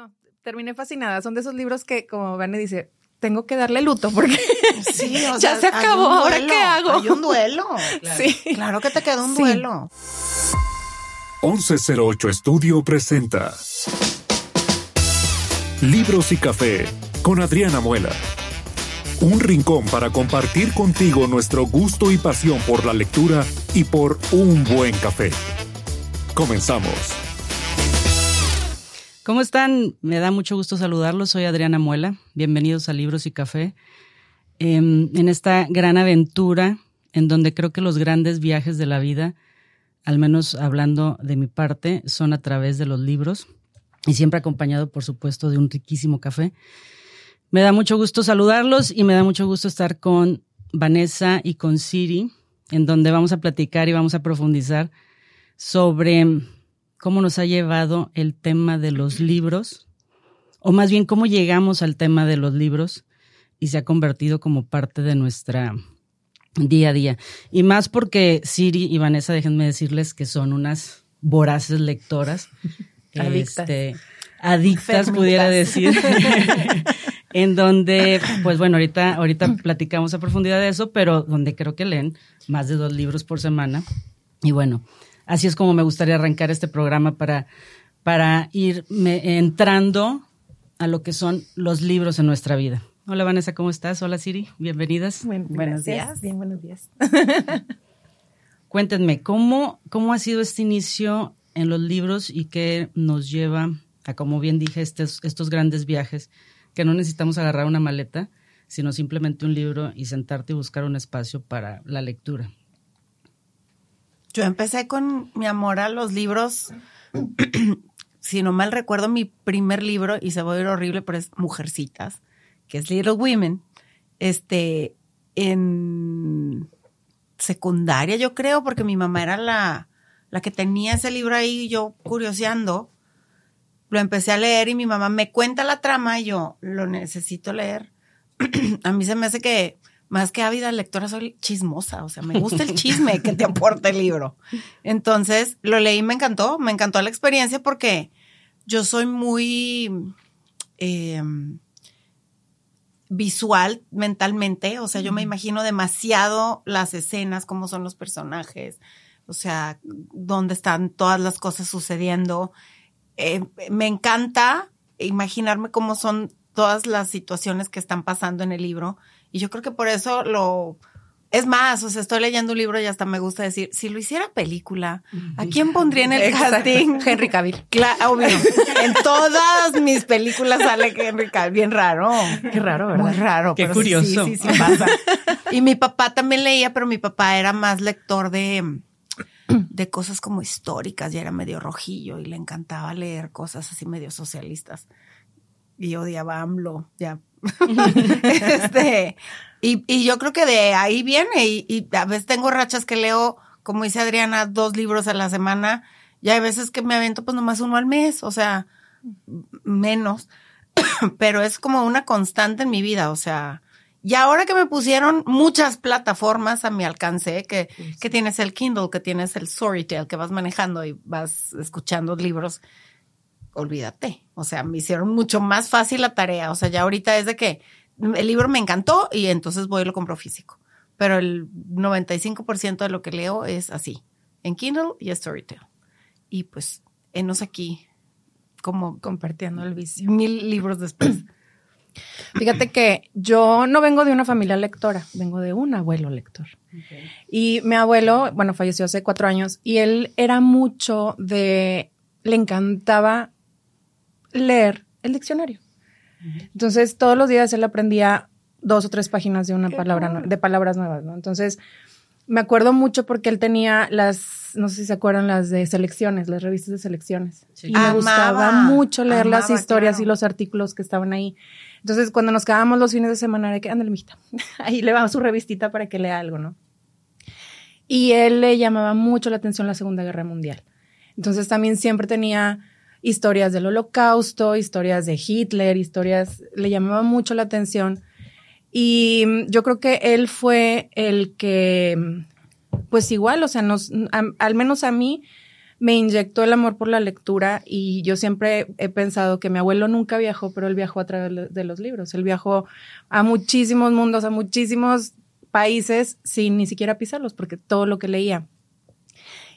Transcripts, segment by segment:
no, terminé fascinada. Son de esos libros que, como Vane dice, tengo que darle luto porque Sí, o ya sea, se acabó. ¿Ahora qué hago? Hay un duelo. Sí. Claro que te quedó un Sí. duelo. 1108 Estudio presenta Libros y Café con Adriana Muela. Un rincón para compartir contigo nuestro gusto y pasión por la lectura y por un buen café. Comenzamos. ¿Cómo están? Me da mucho gusto saludarlos. Soy Adriana Muela. Bienvenidos a Libros y Café. Em, en esta gran aventura, en donde creo que los grandes viajes de la vida, al menos hablando de mi parte, son a través de los libros y siempre acompañado, por supuesto, de un riquísimo café. Me da mucho gusto saludarlos y me da mucho gusto estar con Vanessa y con Siri, en donde vamos a platicar y vamos a profundizar sobre cómo nos ha llevado el tema de los libros, o más bien cómo llegamos al tema de los libros y se ha convertido como parte de nuestra día a día. Y más porque Siri y Vanessa, déjenme decirles que son unas voraces lectoras. Adictas. Este, adictas, pudiera decir. en donde, pues bueno, ahorita, ahorita platicamos a profundidad de eso, pero donde creo que leen más de dos libros por semana. Y bueno, así es como me gustaría arrancar este programa para, para ir me- entrando a lo que son los libros en nuestra vida. Hola Vanessa, ¿cómo estás? Hola Siri, bienvenidas. Buen- Buenos gracias. días. Bien, buenos días. Cuéntenme, ¿cómo, ¿cómo ha sido este inicio en los libros y qué nos lleva a, como bien dije, estos, estos grandes viajes que no necesitamos agarrar una maleta, sino simplemente un libro y sentarte y buscar un espacio para la lectura? Yo empecé con mi amor a los libros. si no mal recuerdo, mi primer libro, y se va a oír horrible, pero es Mujercitas, que es Little Women. Este, en secundaria, yo creo, porque mi mamá era la, la que tenía ese libro ahí, y yo curioseando. Lo empecé a leer y mi mamá me cuenta la trama y yo lo necesito leer. a mí se me hace que más que ávida lectora soy chismosa, o sea, me gusta el chisme que te aporta el libro. Entonces, lo leí me encantó, me encantó la experiencia porque yo soy muy eh, visual mentalmente, o sea, yo me imagino demasiado las escenas, cómo son los personajes, o sea, dónde están todas las cosas sucediendo. Eh, me encanta imaginarme cómo son todas las situaciones que están pasando en el libro. Y yo creo que por eso lo... Es más, o sea, estoy leyendo un libro y hasta me gusta decir, si lo hiciera película, ¿a quién pondría en el Exacto. casting? Henry Cavill. Claro, obvio. En todas mis películas sale Henry Cavill. Bien raro. Qué raro, ¿verdad? Muy raro. Qué pero sí, curioso. Sí, sí, sí pasa. Y mi papá también leía, pero mi papá era más lector de, de cosas como históricas, ya era medio rojillo y le encantaba leer cosas así medio socialistas. Y odiaba a AMLO, ya. este, y, y yo creo que de ahí viene, y, y a veces tengo rachas que leo, como dice Adriana, dos libros a la semana, y hay veces que me avento pues nomás uno al mes, o sea, menos, pero es como una constante en mi vida, o sea, y ahora que me pusieron muchas plataformas a mi alcance, que, que tienes el Kindle, que tienes el Storytel, que vas manejando y vas escuchando libros, olvídate. O sea, me hicieron mucho más fácil la tarea. O sea, ya ahorita es de que el libro me encantó y entonces voy y lo compro físico. Pero el 95% de lo que leo es así, en Kindle y Storytel. Y pues, enos aquí como Compartiendo el vicio. mil libros después. Fíjate que yo no vengo de una familia lectora, vengo de un abuelo lector. Y mi abuelo, bueno, falleció hace cuatro años y él era mucho de, le encantaba leer el diccionario. Entonces, todos los días él aprendía dos o tres páginas de una palabra, de palabras nuevas, ¿no? Entonces, me acuerdo mucho porque él tenía las, no sé si se acuerdan, las de selecciones, las revistas de selecciones. Sí. Y me Amaba, gustaba mucho leer las historias claro. y los artículos que estaban ahí. Entonces, cuando nos quedábamos los fines de semana, era que, ándale, mijita, ahí le va su revistita para que lea algo, ¿no? Y él le llamaba mucho la atención la Segunda Guerra Mundial. Entonces, también siempre tenía historias del holocausto, historias de Hitler, historias, le llamaba mucho la atención. Y mm, yo creo que él fue el que, mm, pues igual, o sea, nos, al menos a mí, me inyectó el amor por la lectura y yo siempre he pensado que mi abuelo nunca viajó, pero él viajó a través de los libros. Él viajó a muchísimos mundos, a muchísimos países sin ni siquiera pisarlos, porque todo lo que leía.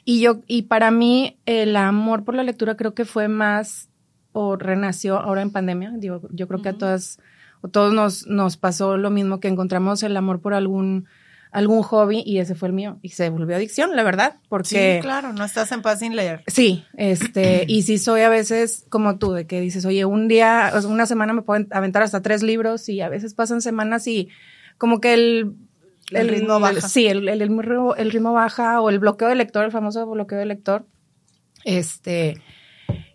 Y yo, y para mí, el amor por la lectura creo que fue más o renació ahora en pandemia. Digo, yo creo que a todas, o todos nos, nos pasó lo mismo, que encontramos el amor por algún, algún hobby y ese fue el mío. Y se volvió adicción, la verdad, porque... Sí, claro, no estás en paz sin leer. Sí, este, y sí soy a veces como tú, de que dices, oye, un día, o una semana me puedo aventar hasta tres libros y a veces pasan semanas y como que el el, ritmo baja. sí, el, el, el, ritmo baja o el bloqueo de lector, el famoso bloqueo de lector. Este,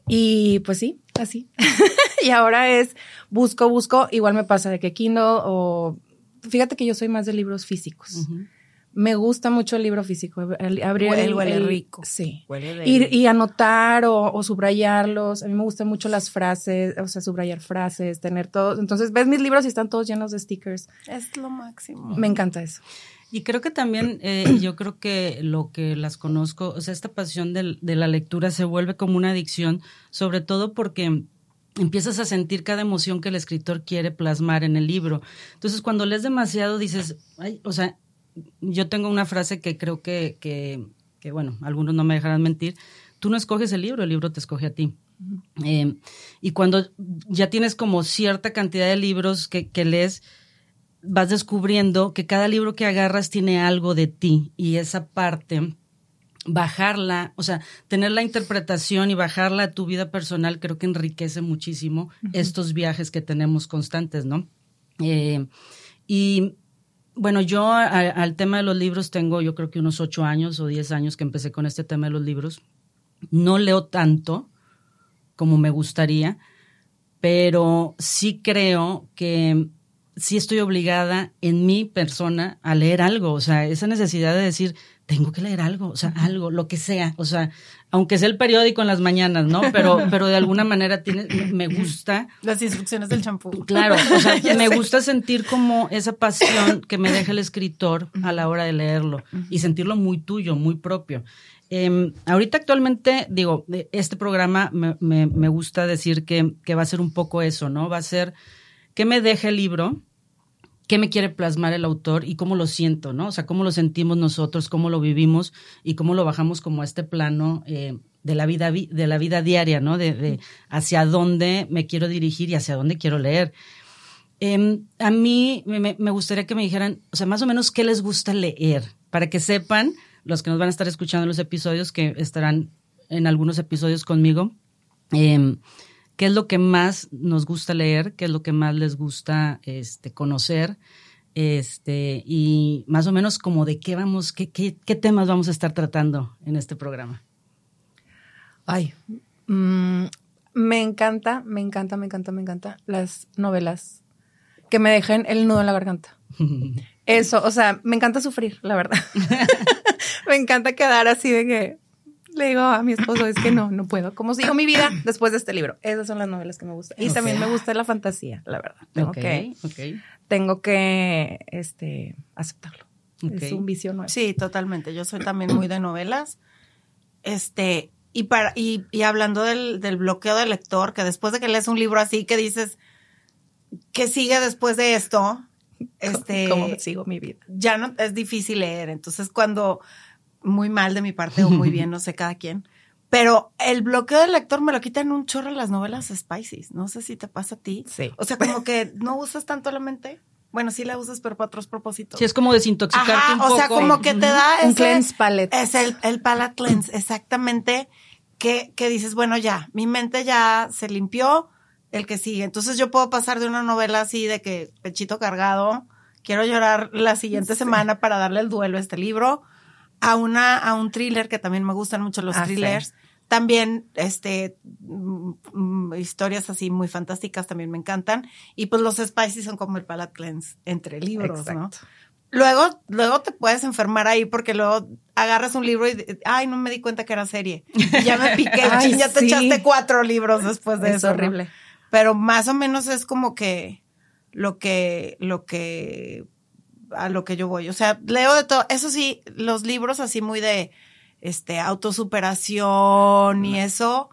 y pues sí, así. y ahora es busco, busco, igual me pasa de que Kindle o fíjate que yo soy más de libros físicos me gusta mucho el libro físico, abrir el, huele rico. Sí. y, anotar o, subrayarlos. A mí me gustan mucho las frases, o sea, subrayar frases, tener todos. Entonces, ves mis libros y están todos llenos de stickers. Es lo máximo. Me encanta eso. Y creo que también, eh, yo creo que lo que las conozco, o sea, esta pasión de, de la lectura se vuelve como una adicción, sobre todo porque empiezas a sentir cada emoción que el escritor quiere plasmar en el libro. Entonces, cuando lees demasiado, dices, ay, o sea, yo tengo una frase que creo que, que, que, bueno, algunos no me dejarán mentir, tú no escoges el libro, el libro te escoge a ti. Eh, y cuando ya tienes como cierta cantidad de libros que, que lees, vas descubriendo que cada libro que agarras tiene algo de ti y esa parte bajarla, o sea, tener la interpretación y bajarla a tu vida personal, creo que enriquece muchísimo estos viajes que tenemos constantes, ¿no? Eh, y bueno, yo al tema de los libros tengo yo creo que unos ocho años o diez años que empecé con este tema de los libros. No leo tanto como me gustaría, pero sí creo que sí estoy obligada en mi persona a leer algo. O sea, esa necesidad de decir, tengo que leer algo, o sea, algo, lo que sea, o sea, aunque sea el periódico en las mañanas, ¿no? Pero, pero de alguna manera tiene, me gusta. Las instrucciones del champú. Claro, o sea, me gusta sentir como esa pasión que me deja el escritor a la hora de leerlo y sentirlo muy tuyo, muy propio. Eh, ahorita actualmente, digo, este programa me, me, me gusta decir que, que va a ser un poco eso, ¿no? Va a ser que me deja el libro, qué me quiere plasmar el autor y cómo lo siento, ¿no? O sea, cómo lo sentimos nosotros, cómo lo vivimos y cómo lo bajamos como a este plano eh, de la vida de la vida diaria, ¿no? De, hacia dónde me quiero dirigir y hacia dónde quiero leer. Em, a mí me, gustaría que me dijeran, o sea, más o menos qué les gusta leer, para que sepan los que nos van a estar escuchando en los episodios, que estarán en algunos episodios conmigo. Eh, qué es lo que más nos gusta leer, qué es lo que más les gusta este, conocer, este, y más o menos como de qué vamos, qué, qué, temas vamos a estar tratando en este programa. Ay, mm, me encanta, me encanta, me encanta, me encanta las novelas que me dejen el nudo en la garganta. Eso, o sea, me encanta sufrir, la verdad. me encanta quedar así de que le digo a mi esposo, es que no, no puedo. ¿Cómo sigo mi vida después de este libro? Esas son las novelas que me gustan. Y también me gusta la fantasía, la verdad. Tengo que, tengo que, este, aceptarlo. Es un vicio nuevo. Sí, totalmente. Yo soy también muy de novelas. Este, y para, y, y hablando del, del bloqueo del lector, que después de que lees un libro así, que dices, ¿qué sigue después de esto? Este, ¿Cómo sigo mi vida? Ya no, es difícil leer. Entonces, cuando muy mal de mi parte o muy bien, no sé cada quien. Pero el bloqueo del lector me lo quitan un chorro las novelas spices. No sé si te pasa a ti. Sí. O sea, como que no usas tanto la mente. Bueno, sí la usas, pero para otros propósitos. Sí, es como desintoxicarte un poco. O sea, como que te da un cleanse palette. Es el, el palette cleanse, exactamente. Que, que dices, bueno, ya, mi mente ya se limpió, el que sigue. Entonces yo puedo pasar de una novela así de que pechito cargado, quiero llorar la siguiente semana para darle el duelo a este libro a una, a un thriller que también me gustan mucho los ah, thrillers. También, este, mm, mm, historias así muy fantásticas también me encantan. Y pues los spicy son como el palate cleanse entre libros, ¿no? Luego, luego te puedes enfermar ahí porque luego agarras un libro y, ay, no me di cuenta que era serie. ya me piqué, ya te echaste cuatro libros después de eso. Es horrible. Pero más o menos es como que lo que, lo que a lo que yo voy. O sea, leo de todo. Eso sí, los libros así muy de este, autosuperación y eso.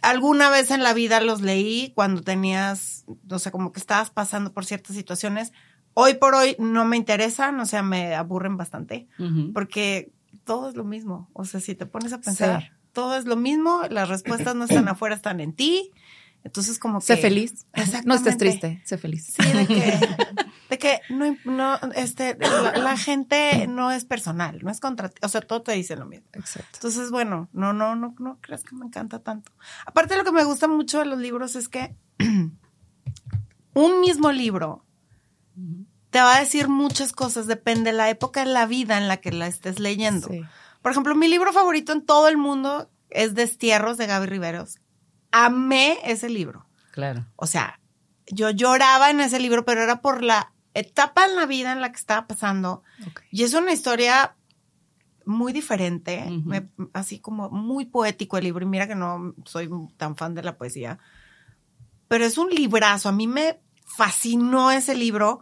Alguna vez en la vida los leí cuando tenías, o sea, como que estabas pasando por ciertas situaciones. Hoy por hoy no me interesan, o sea, me aburren bastante, porque todo es lo mismo. O sea, si te pones a pensar, Sí. todo es lo mismo, las respuestas no están afuera, están en ti. Entonces, como que. Sé feliz. Exactamente. No estés triste, sé feliz. Sí, de que, de que no, no, este, la, la gente no es personal, no es contra ti. O sea, todo te dice lo mismo. Exacto. Entonces, bueno, no, no, no, no creas que me encanta tanto. Aparte, lo que me gusta mucho de los libros es que un mismo libro te va a decir muchas cosas, depende de la época de la vida en la que la estés leyendo. Sí. Por ejemplo, mi libro favorito en todo el mundo es Destierros de Gaby Riveros. Amé ese libro. Claro. O sea, yo lloraba en ese libro, pero era por la etapa en la vida en la que estaba pasando. Y es una historia muy diferente, me- así como muy poético el libro. Y mira que no soy tan fan de la poesía, pero es un librazo. A mí me fascinó ese libro.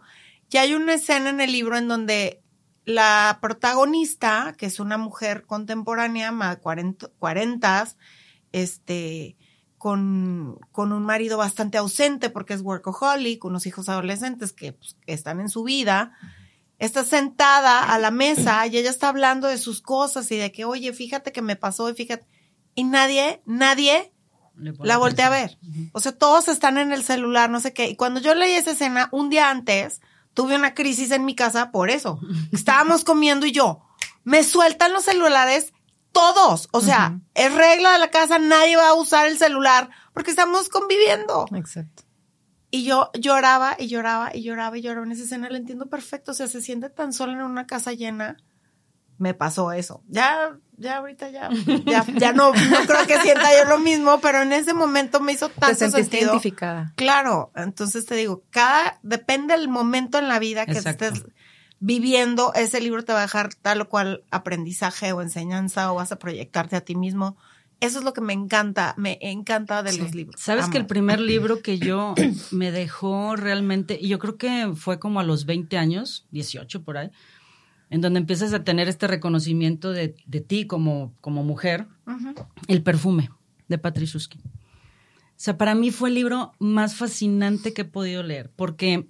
Y hay una escena en el libro en donde la protagonista, que es una mujer contemporánea, más 40, 40 este, con, con un marido bastante ausente porque es workaholic, unos hijos adolescentes que, pues, que están en su vida, está sentada a la mesa y ella está hablando de sus cosas y de que, oye, fíjate que me pasó y fíjate. Y nadie, nadie la volteé a ver. O sea, todos están en el celular, no sé qué. Y cuando yo leí esa escena, un día antes, tuve una crisis en mi casa por eso. Estábamos comiendo y yo, me sueltan los celulares todos. O sea, es regla de la casa, nadie va a usar el celular porque estamos conviviendo. Exacto. Y yo lloraba y lloraba y lloraba y lloraba en esa escena, la entiendo perfecto. O sea, se siente tan sola en una casa llena. Me pasó eso. Ya, ya ahorita ya, ya, ya no, no creo que sienta yo lo mismo, pero en ese momento me hizo Te tanto sentiste sentido. identificada. Claro, entonces te digo, cada, depende del momento en la vida que Exacto. estés viviendo, ese libro te va a dejar tal o cual aprendizaje o enseñanza o vas a proyectarte a ti mismo. Eso es lo que me encanta, me encanta de Sí. los libros. Sabes que el primer libro que yo me dejó realmente, y yo creo que fue como a los 20 años, 18 por ahí, en donde empiezas a tener este reconocimiento de, de ti como, como mujer. El perfume, de Patrick O sea, para mí fue el libro más fascinante que he podido leer, porque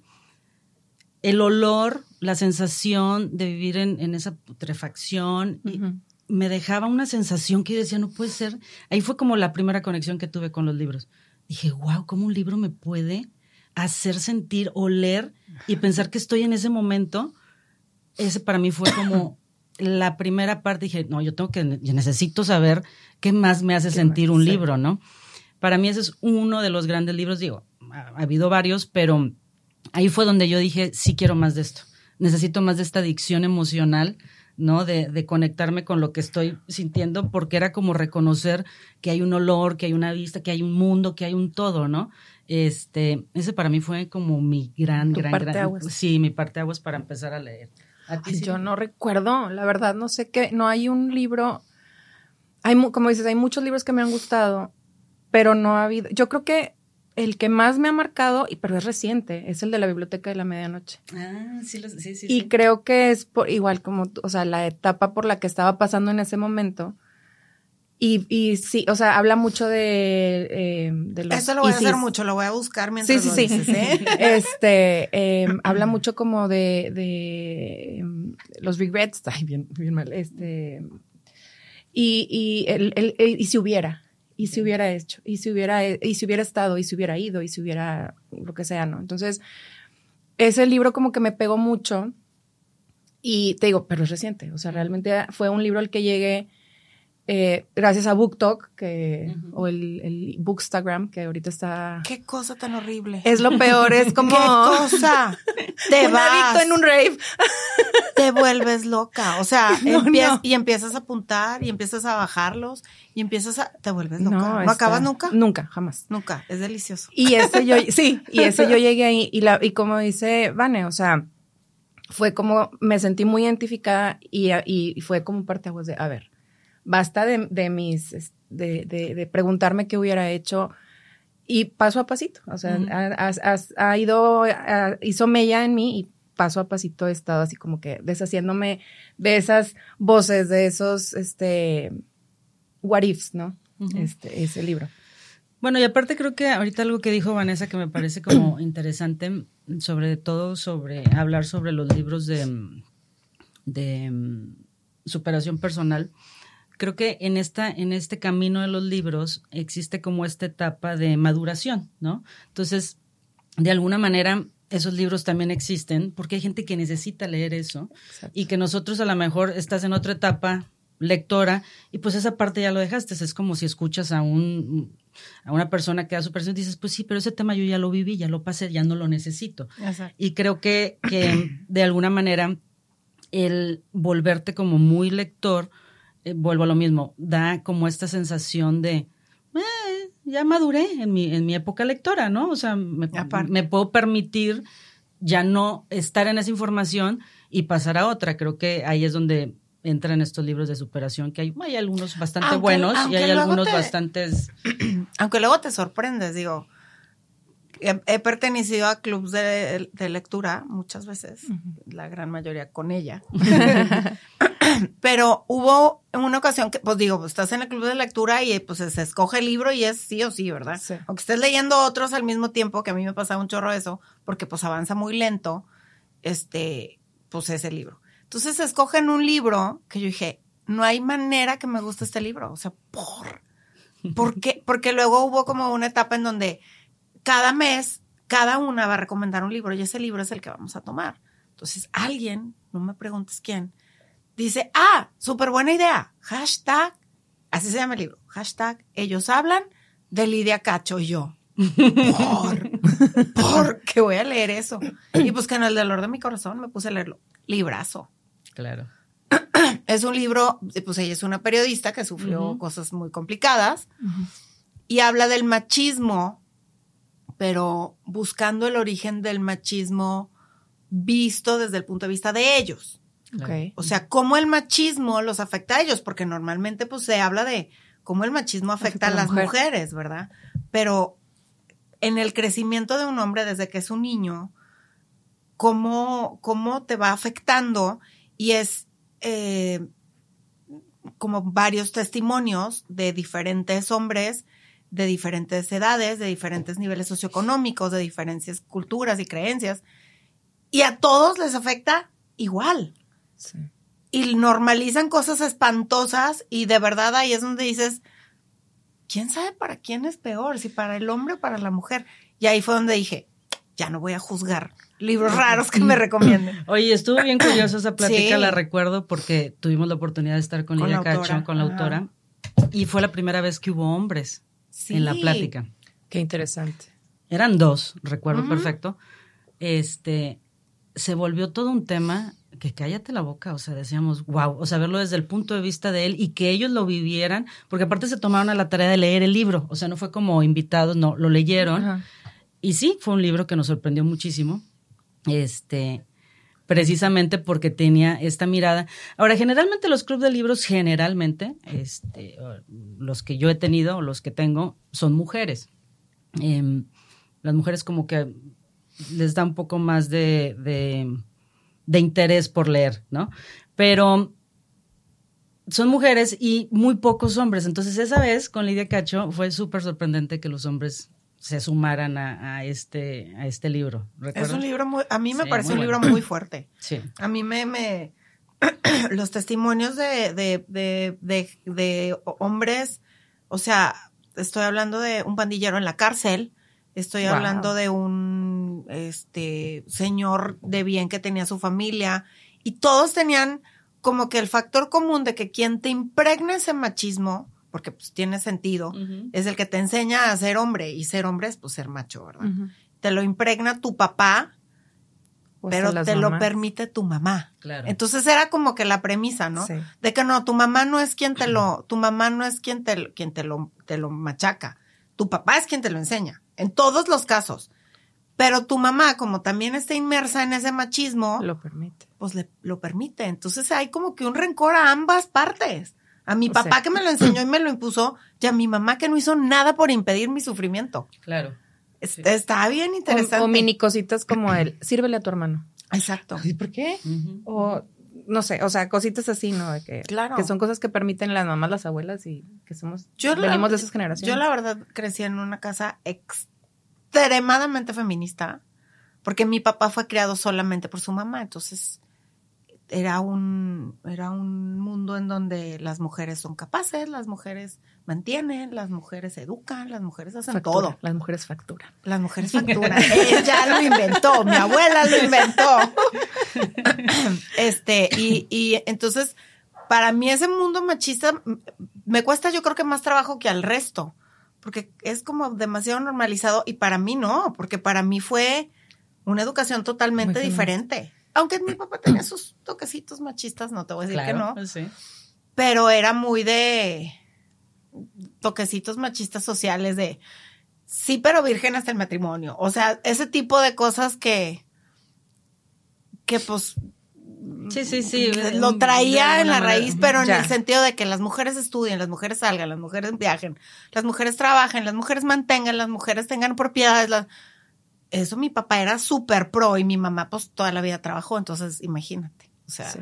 el olor, la sensación de vivir en, en esa putrefacción, y me dejaba una sensación que yo decía, no puede ser. Ahí fue como la primera conexión que tuve con los libros. Dije, wow, ¿cómo un libro me puede hacer sentir, oler y pensar que estoy en ese momento? Ese para mí fue como la primera parte. Dije, no, yo tengo que, yo necesito saber qué más me hace ¿Qué sentir un libro, ¿no? Para mí ese es uno de los grandes libros, digo, ha, ha habido varios, pero ahí fue donde yo dije, sí quiero más de esto. Necesito más de esta adicción emocional, ¿no? De, de conectarme con lo que estoy sintiendo, porque era como reconocer que hay un olor, que hay una vista, que hay un mundo, que hay un todo, ¿no? Este, ese para mí fue como mi gran, Tu gran, gran. parteaguas. Sí, mi parte aguas para empezar a leer. Yo no recuerdo, la verdad, no sé qué, no hay un libro, hay, como dices, hay muchos libros que me han gustado, pero no ha habido, yo creo que el que más me ha marcado, y pero es reciente, es el de la Biblioteca de la Medianoche. Ah, sí, lo- sí, sí. Y sí. creo que es por, igual como, o sea, la etapa por la que estaba pasando en ese momento. Y, y sí, o sea, habla mucho de, eh, de los Eso lo voy a hacer mucho, lo voy a buscar mientras Sí, sí, lo sí. dices, ¿eh? Este, eh, habla mucho como de, de em, los regrets, ay, bien, bien mal, este, y, y, el, el- el- y si hubiera, y si hubiera hecho, y si hubiera, y si hubiera estado, y si hubiera ido, y si hubiera, lo que sea, ¿no? Entonces, ese libro como que me pegó mucho, y te digo, pero es reciente, o sea, realmente fue un libro al que llegué eh, gracias a BookTok, que, o el, el Bookstagram, que ahorita está... Qué cosa tan horrible. Es lo peor, es como... ¿Qué cosa? Te un vas, adicto en un rave. te vuelves loca. O sea, No, empie- no. y empiezas a apuntar y empiezas a bajarlos y empiezas a... Te vuelves loca. ¿No, acabas nunca? Nunca, jamás. Nunca. Es delicioso. Y ese yo, sí, y ese yo llegué ahí, y, la, y como dice Vane, o sea, fue como, me sentí muy identificada y, y fue como parteaguas de, a ver, basta de, de mis, de, de, de preguntarme qué hubiera hecho y paso a pasito, o sea, ha, ha- ha- ha ido, ha- hizo mella en mí y paso a pasito he estado así como que deshaciéndome de esas voces, de esos, este, what ifs, ¿no? Este, ese libro. Bueno, y aparte creo que ahorita algo que dijo Vanessa que me parece como interesante, sobre todo sobre hablar sobre los libros de, de mm, superación personal. Creo que en esta, en este camino de los libros existe como esta etapa de maduración, ¿no? Entonces, de alguna manera, esos libros también existen porque hay gente que necesita leer eso y que nosotros a lo mejor estás en otra etapa lectora y pues esa parte ya lo dejaste. Es como si escuchas a un a una persona que da su persona y dices, pues sí, pero ese tema yo ya lo viví, ya lo pasé, ya no lo necesito. Y creo que, que de alguna manera el volverte como muy lector, eh, vuelvo a lo mismo, da como esta sensación de, eh, ya maduré en mi, en mi época lectora, ¿no? O sea, me, me puedo permitir ya no estar en esa información y pasar a otra. Creo que ahí es donde entran estos libros de superación, que hay, hay algunos bastante buenos y hay algunos bastantes... Aunque luego te sorprendes, digo, he, pertenecido a clubes de, lectura muchas veces, la gran mayoría con ella. Pero hubo una ocasión que, pues digo, pues estás en el club de lectura y pues se escoge el libro y es sí o sí, ¿verdad? Aunque estés leyendo otros al mismo tiempo, que a mí me pasaba un chorro eso, porque pues avanza muy lento, este, pues ese libro. Entonces escogen un libro que yo dije, no hay manera que me guste este libro. O sea, ¿por? ¿Por qué? Porque luego hubo como una etapa en donde cada mes, cada una va a recomendar un libro y ese libro es el que vamos a tomar. Entonces alguien, no me preguntes quién, dice, ah, súper buena idea, hashtag, así se llama el libro, hashtag, ellos hablan de Lidia Cacho y yo. ¿Por? ¿Por qué voy a leer eso? Y pues que en el dolor de mi corazón me puse a leerlo. Librazo. Claro. Es un libro, pues ella es una periodista que sufrió cosas muy complicadas y habla del machismo, pero buscando el origen del machismo visto desde el punto de vista de ellos. O sea, cómo el machismo los afecta a ellos, porque normalmente pues se habla de cómo el machismo afecta, a las mujeres, ¿verdad? Pero en el crecimiento de un hombre desde que es un niño, cómo, cómo te va afectando y es eh, como varios testimonios de diferentes hombres de diferentes edades, de diferentes niveles socioeconómicos, de diferentes culturas y creencias, y a todos les afecta igual. Y normalizan cosas espantosas y de verdad ahí es donde dices, ¿quién sabe para quién es peor? Si para el hombre o para la mujer. Y ahí fue donde dije, ya no voy a juzgar libros raros que me recomienden. Oye, estuvo bien curiosa esa plática, la recuerdo porque tuvimos la oportunidad de estar con, Lidia Cacho, con la autora, y fue la primera vez que hubo hombres en la plática. Qué interesante. Eran dos, recuerdo perfecto. Este, se volvió todo un tema que cállate la boca, o sea, decíamos, wow, o sea, verlo desde el punto de vista de él y que ellos lo vivieran, porque aparte se tomaron a la tarea de leer el libro, o sea, no fue como invitados, no, lo leyeron. Y sí, fue un libro que nos sorprendió muchísimo, este, precisamente porque tenía esta mirada. Ahora, generalmente los clubes de libros, generalmente, este, los que yo he tenido o los que tengo, son mujeres. Em, las mujeres como que les da un poco más de, de, interés por leer, ¿no? Pero son mujeres y muy pocos hombres. Entonces, esa vez con Lidia Cacho fue súper sorprendente que los hombres se sumaran a, este, a este libro. Es un libro muy, a mí me parece un libro muy fuerte. Sí. A mí me, me los testimonios de, de, de, de, hombres, o sea, estoy hablando de un pandillero en la cárcel, estoy hablando de un este señor de bien que tenía su familia, y todos tenían como que el factor común de que quien te impregna ese machismo, porque pues tiene sentido, es el que te enseña a ser hombre y ser hombre es pues ser macho, ¿verdad? Te lo impregna tu papá, pero te lo permite tu mamá. Claro. Entonces era como que la premisa, ¿no? De que no, tu mamá no es quien te lo, tu mamá no es quien te, quien te lo, te lo machaca. Tu papá es quien te lo enseña. En todos los casos. Pero tu mamá, como también está inmersa en ese machismo, lo permite. Pues le, lo permite. Entonces hay como que un rencor a ambas partes. A mi papá que me lo enseñó y me lo impuso, y a mi mamá que no hizo nada por impedir mi sufrimiento. Claro. Está bien interesante. O, mini cositas como el, sírvele a tu hermano. Exacto. ¿Y por qué? O no sé, o sea, cositas así, ¿no? De que, Claro. que son cosas que permiten las mamás, las abuelas y que somos, Yo la- venimos de esas generaciones. Yo la verdad crecí en una casa extremadamente feminista, porque mi papá fue criado solamente por su mamá, entonces era un, era un mundo en donde las mujeres son capaces, las mujeres mantienen, las mujeres educan, las mujeres hacen Factura, todo. Las mujeres facturan. Las mujeres facturan. Ella lo inventó, mi abuela lo inventó. Este, y, y entonces, para mí ese mundo machista me cuesta yo creo que más trabajo que al resto, porque es como demasiado normalizado y para mí no, porque para mí fue una educación totalmente Muy diferente. Aunque mi papá tenía sus toquecitos machistas, no te voy a decir que no, Sí. pero era muy de toquecitos machistas sociales de sí, pero virgen hasta el matrimonio. O sea, ese tipo de cosas que que pues Sí, sí, sí. lo traía en la raíz, pero en el sentido de que las mujeres estudien, las mujeres salgan, las mujeres viajen, las mujeres trabajen, las mujeres mantengan, las mujeres tengan propiedades. las- Eso mi papá era súper pro y mi mamá pues toda la vida trabajó, entonces imagínate. O sea, Sí.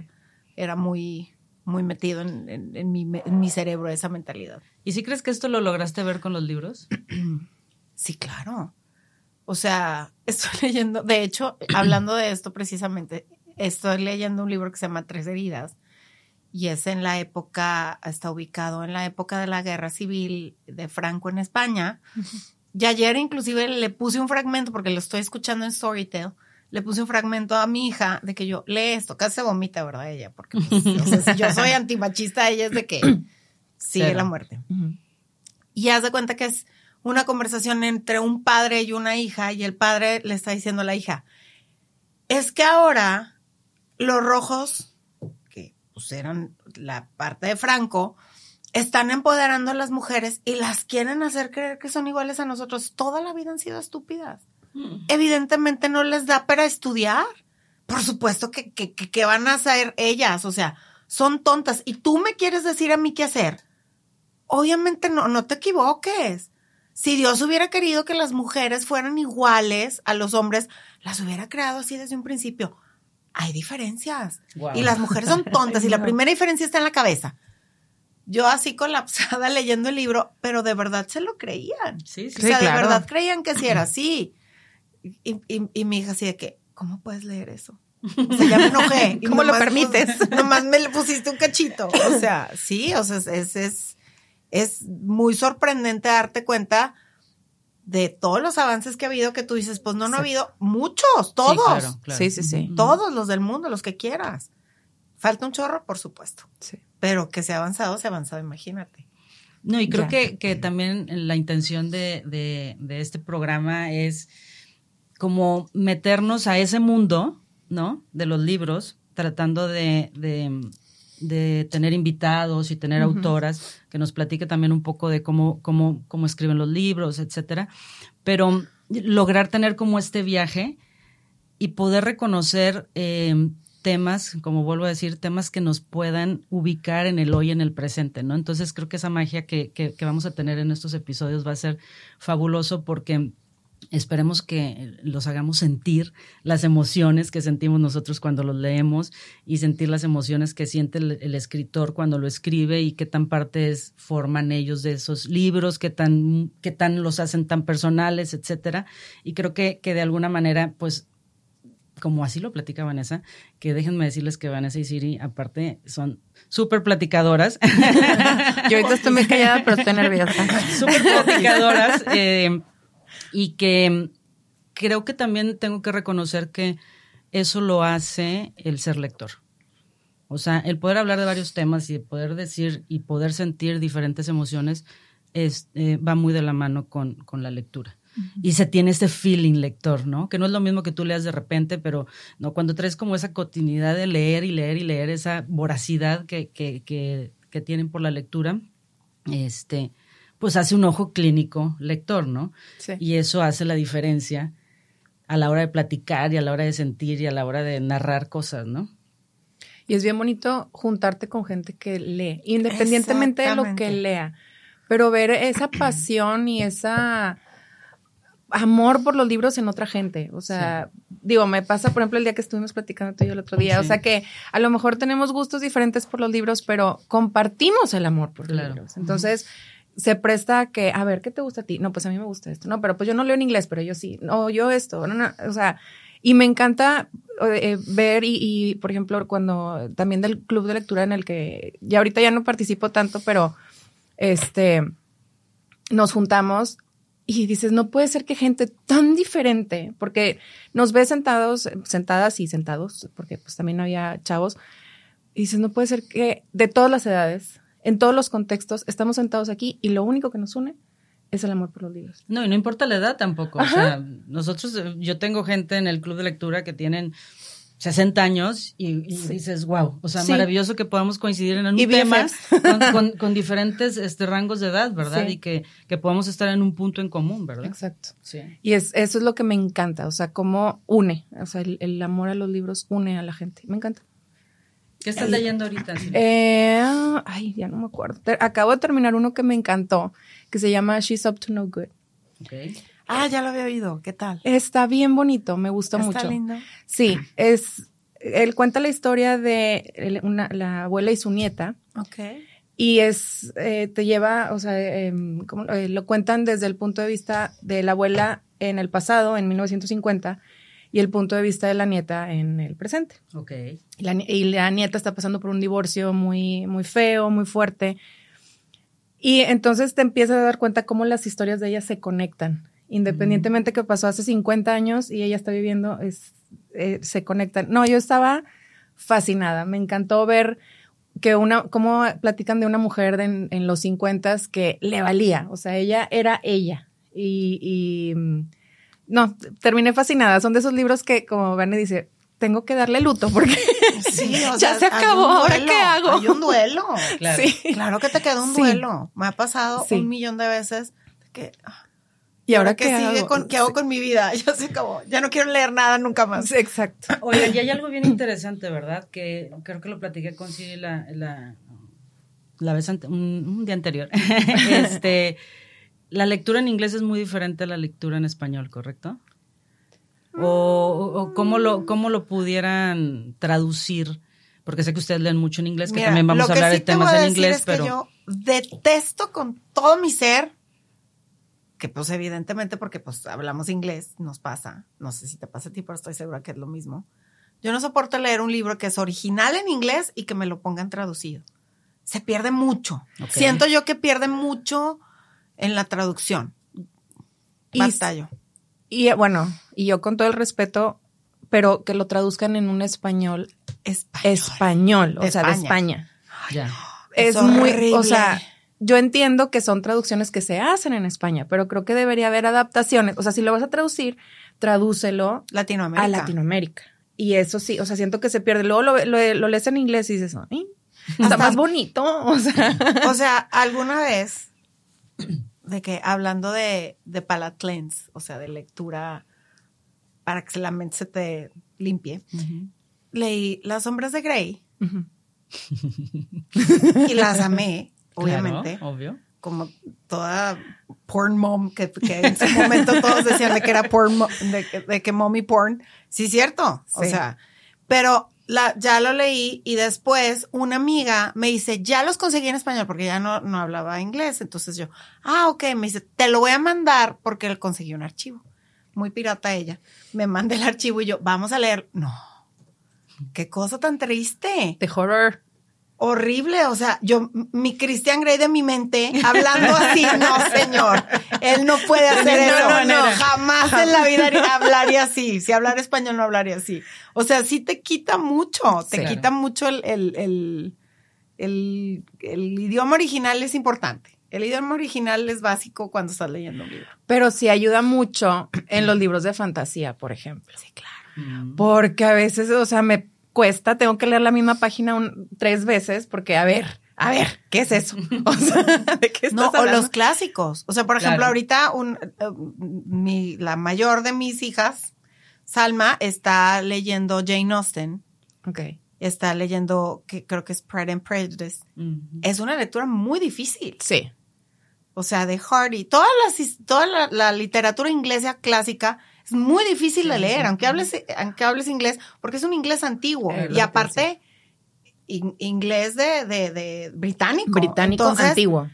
era muy, muy metido en, en- en mi, en mi cerebro esa mentalidad. ¿Y si crees que esto lo lograste ver con los libros? Sí, claro. O sea, estoy leyendo, de hecho, hablando de esto precisamente, estoy leyendo un libro que se llama Tres heridas y es en la época, está ubicado en la época de la guerra civil de Franco en España. Y ayer inclusive le puse un fragmento, porque lo estoy escuchando en Storytel, le puse un fragmento a mi hija de que yo, lee esto, casi se vomita, ¿verdad? Ella, porque pues, o sea, si yo soy antimachista, ella es de que sigue Cero. la muerte. Y haz de cuenta que es una conversación entre un padre y una hija, y el padre le está diciendo a la hija, es que ahora los rojos, que pues eran la parte de Franco, están empoderando a las mujeres y las quieren hacer creer que son iguales a nosotros. Toda la vida han sido estúpidas. Evidentemente no les da para estudiar. Por supuesto que, que, que, que van a hacer ellas, o sea, son tontas. Y tú me quieres decir a mí qué hacer. Obviamente no, no te equivoques. Si Dios hubiera querido que las mujeres fueran iguales a los hombres, las hubiera creado así desde un principio. Hay diferencias. Y las mujeres son tontas. y la primera diferencia está en la cabeza. Yo así colapsada leyendo el libro, pero de verdad se lo creían. Sí, sí. O sea, Sí, claro. de verdad creían que sí era así. Y, y- y mi hija así de que, ¿cómo puedes leer eso? O sea, ya me enojé. Y ¿Cómo lo permites? pues, nomás me le pusiste un cachito. O sea, sí, o sea, es, es, es, es muy sorprendente darte cuenta de todos los avances que ha habido que tú dices, pues no, no ha habido muchos, todos. Sí, claro, claro. Sí, sí, sí. Todos los del mundo, los que quieras. Falta un chorro, por supuesto. Sí. Pero que se ha avanzado, se ha avanzado, imagínate. No, y creo Ya. que, que también la intención de, de, de este programa es como meternos a ese mundo, ¿no? De los libros, tratando de, de, de tener invitados y tener autoras que nos platique también un poco de cómo, cómo, cómo escriben los libros, etcétera. Pero lograr tener como este viaje y poder reconocer eh, temas, como vuelvo a decir, temas que nos puedan ubicar en el hoy, en el presente, ¿no? Entonces creo que esa magia que, que, que vamos a tener en estos episodios va a ser fabuloso porque esperemos que los hagamos sentir las emociones que sentimos nosotros cuando los leemos y sentir las emociones que siente el, el escritor cuando lo escribe y qué tan partes forman ellos de esos libros, qué tan, qué tan los hacen tan personales, etcétera. Y creo que, que de alguna manera, pues como así lo platica Vanessa, que déjenme decirles que Vanessa y Siri, aparte, son súper platicadoras. Yo ahorita estoy muy callada, pero estoy nerviosa. súper platicadoras. eh, y que creo que también tengo que reconocer que eso lo hace el ser lector. O sea, el poder hablar de varios temas y poder decir y poder sentir diferentes emociones es, eh, va muy de la mano con, con la lectura. Y se tiene este feeling lector, ¿no? Que no es lo mismo que tú leas de repente, pero no cuando traes como esa continuidad de leer y leer y leer, esa voracidad que, que, que, que tienen por la lectura, este, pues hace un ojo clínico lector, ¿no? Sí. Y eso hace la diferencia a la hora de platicar y a la hora de sentir y a la hora de narrar cosas, ¿no? Y es bien bonito juntarte con gente que lee, independientemente de lo que lea. Pero ver esa pasión y esa amor por los libros en otra gente. O sea, digo, me pasa, por ejemplo, el día que estuvimos platicando tú y yo el otro día. O Sí. sea que a lo mejor tenemos gustos diferentes por los libros, pero compartimos el amor por los Claro. libros. Entonces, se presta a que, a ver, ¿qué te gusta a ti? No, pues a mí me gusta esto. No, pero pues yo no leo en inglés, pero yo sí. No, yo esto. No. O sea, y me encanta eh, ver y, y, por ejemplo, cuando también del club de lectura en el que ya ahorita ya no participo tanto, pero este nos juntamos y dices, no puede ser que gente tan diferente, porque nos ves sentados, sentadas y sentados, porque pues también había chavos, y dices, no puede ser que de todas las edades, en todos los contextos, estamos sentados aquí y lo único que nos une es el amor por los libros. No, y no importa la edad tampoco. O sea, nosotros, eh, yo tengo gente en el club de lectura que tienen 60 años y, y dices, wow, o sea, Sí. maravilloso que podamos coincidir en un Y tema con, con- con diferentes este, rangos de edad, ¿verdad? Sí. Y que, que podamos estar en un punto en común, ¿verdad? Exacto. Sí. Y es, eso es lo que me encanta, o sea, cómo une, o sea, el, el amor a los libros une a la gente. Me encanta. ¿Qué estás leyendo ahorita? Eh, ay, ya no me acuerdo. Acabo de terminar uno que me encantó, que se llama She's Up to No Good. Ah, ya lo había oído. ¿Qué tal? Está bien bonito, me gusta Está mucho. lindo. Sí, es, él cuenta la historia de una- la abuela y su nieta. Ok. Y es, eh, te lleva, o sea, em. Eh, lo cuentan desde el punto de vista de la abuela en el pasado, en 1950, y el punto de vista de la nieta en el presente. Ok. Y la, y la nieta está pasando por un divorcio muy, muy feo, muy fuerte. Y entonces te empiezas a dar cuenta cómo las historias de ella se conectan. Independientemente que pasó hace 50 años y ella está viviendo, es, eh, se conectan. No, yo estaba fascinada. Me encantó ver que una, cómo platican de una mujer de en, en los 50 que le valía. O sea, ella era ella. Y, y, mm, no, terminé fascinada. Son de esos libros que, como Vane dice, tengo que darle luto porque Sí, o ya sea, se hay acabó. un ¿Ahora duelo, qué hago? Hay un duelo. Claro. Sí. Claro que te queda un Sí. duelo. Me ha pasado Sí. un millón de veces que ah, ¿Y ahora qué, sigue hago? con qué hago con mi vida? Ya se acabó. Ya no quiero leer nada nunca más. Exacto. Oigan, y hay algo bien interesante, ¿verdad? Que creo que lo platiqué con Siri la, la, la vez ante- un, un día anterior. este, la lectura en inglés es muy diferente a la lectura en español, ¿correcto? O, cómo lo, cómo lo pudieran traducir, porque sé que ustedes leen mucho en inglés, que Mira, también vamos a que hablar sí de te temas en inglés, es que pero yo detesto con todo mi ser que pues evidentemente porque pues hablamos inglés, nos pasa, no sé si te pasa a ti, pero estoy segura que es lo mismo. Yo no soporto leer un libro que es original en inglés y que me lo pongan traducido. Se pierde mucho. Siento yo que pierde mucho en la traducción. Y- Batallo. Y eh, bueno, y yo con todo el respeto, pero que lo traduzcan en un español Español. español, o De sea, de España. Ya. Es, Es muy, o sea, yo entiendo que son traducciones que se hacen en España, pero creo que debería haber adaptaciones. O sea, si lo vas a traducir, tradúcelo Latinoamérica. a Latinoamérica. Y eso sí, o sea, siento que se pierde. Luego lo, lo- lo lees en inglés y dices, "Ay, está más bonito. O sea, O sea, alguna vez, de que hablando de, de palate cleanse, o sea, de lectura para que la mente se te limpie, leí Las sombras de Grey y las amé, obviamente, Claro, obvio. como toda porn mom, que, que en su momento todos decían de que era porn, de, que- de que mommy porn. Sí, cierto. O sea, pero la, ya lo leí y después una amiga me dice, ya los conseguí en español porque ya no, no hablaba inglés. Entonces yo, ah, ok, me dice, te lo voy a mandar porque le conseguí un archivo. Muy pirata ella. Me manda el archivo y yo, vamos a leer. No. Qué cosa tan triste de horror. Horrible, o sea, yo, mi Christian Grey de mi mente, hablando así, no, señor, él no puede hacer eso, manera. no, jamás en la vida hablaría así, si hablara español no hablaría así, o sea, sí te quita mucho, te Sí. quita mucho el, el, el, el, el idioma original es importante, el idioma original es básico cuando estás leyendo un libro. Pero sí ayuda mucho en los libros de fantasía, por ejemplo. Sí, claro. Mm. Porque a veces, o sea, me cuesta, tengo que leer la misma página un- tres veces porque, a ver, a ver, ¿qué es eso? O sea, ¿de qué estás No, o hablando? los clásicos. O sea, por ejemplo, Claro. ahorita un, eh, mi, la mayor de mis hijas, Salma, está leyendo Jane Austen. Ok. Está leyendo, que creo que es Pride and Prejudice. Es una lectura muy difícil. Sí. O sea, de Hardy. Todas las, toda la, la literatura inglesa clásica es muy difícil de leer, aunque hables, aunque hables inglés, porque es un inglés antiguo. y aparte, inglés de, de, de, británico. Británico antiguo.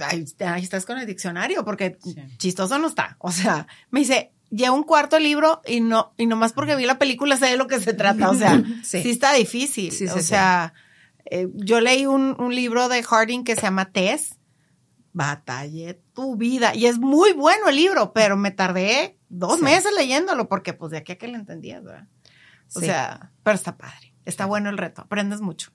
Ahí, estás con el diccionario, porque chistoso no está. O sea, me dice, llevo un cuarto libro y no, y nomás porque vi la película sé de lo que se trata. O sea, sí, está difícil. o sea, eh, yo leí un, un, libro de Harding que se llama Tess. Batallé tu vida. Y es muy bueno el libro, pero me tardé dos meses leyéndolo porque pues de aquí a que lo entendías, ¿verdad? O sea, pero está padre. Está bueno el reto. Aprendes mucho.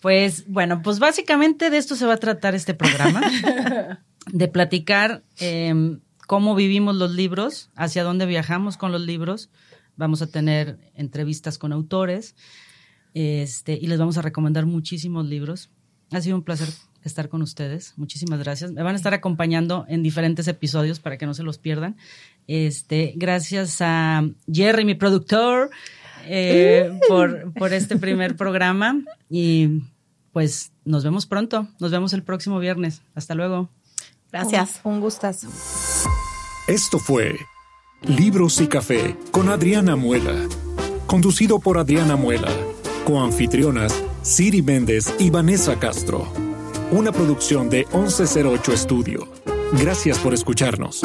Pues bueno, pues básicamente de esto se va a tratar este programa. de platicar em, cómo vivimos los libros, hacia dónde viajamos con los libros. Vamos a tener entrevistas con autores este, y les vamos a recomendar muchísimos libros. Ha sido un placer estar con ustedes. Muchísimas gracias. Me van a estar acompañando en diferentes episodios para que no se los pierdan. Este, gracias a Jerry, mi productor, eh, por, por este primer programa. Y pues nos vemos pronto. Nos vemos el próximo viernes. Hasta luego. Gracias. Un, un gustazo. Esto fue Libros y Café con Adriana Muela. Conducido por Adriana Muela. Coanfitrionas Siri Méndez y Vanessa Castro. Una producción de 1108 Estudio. Gracias por escucharnos.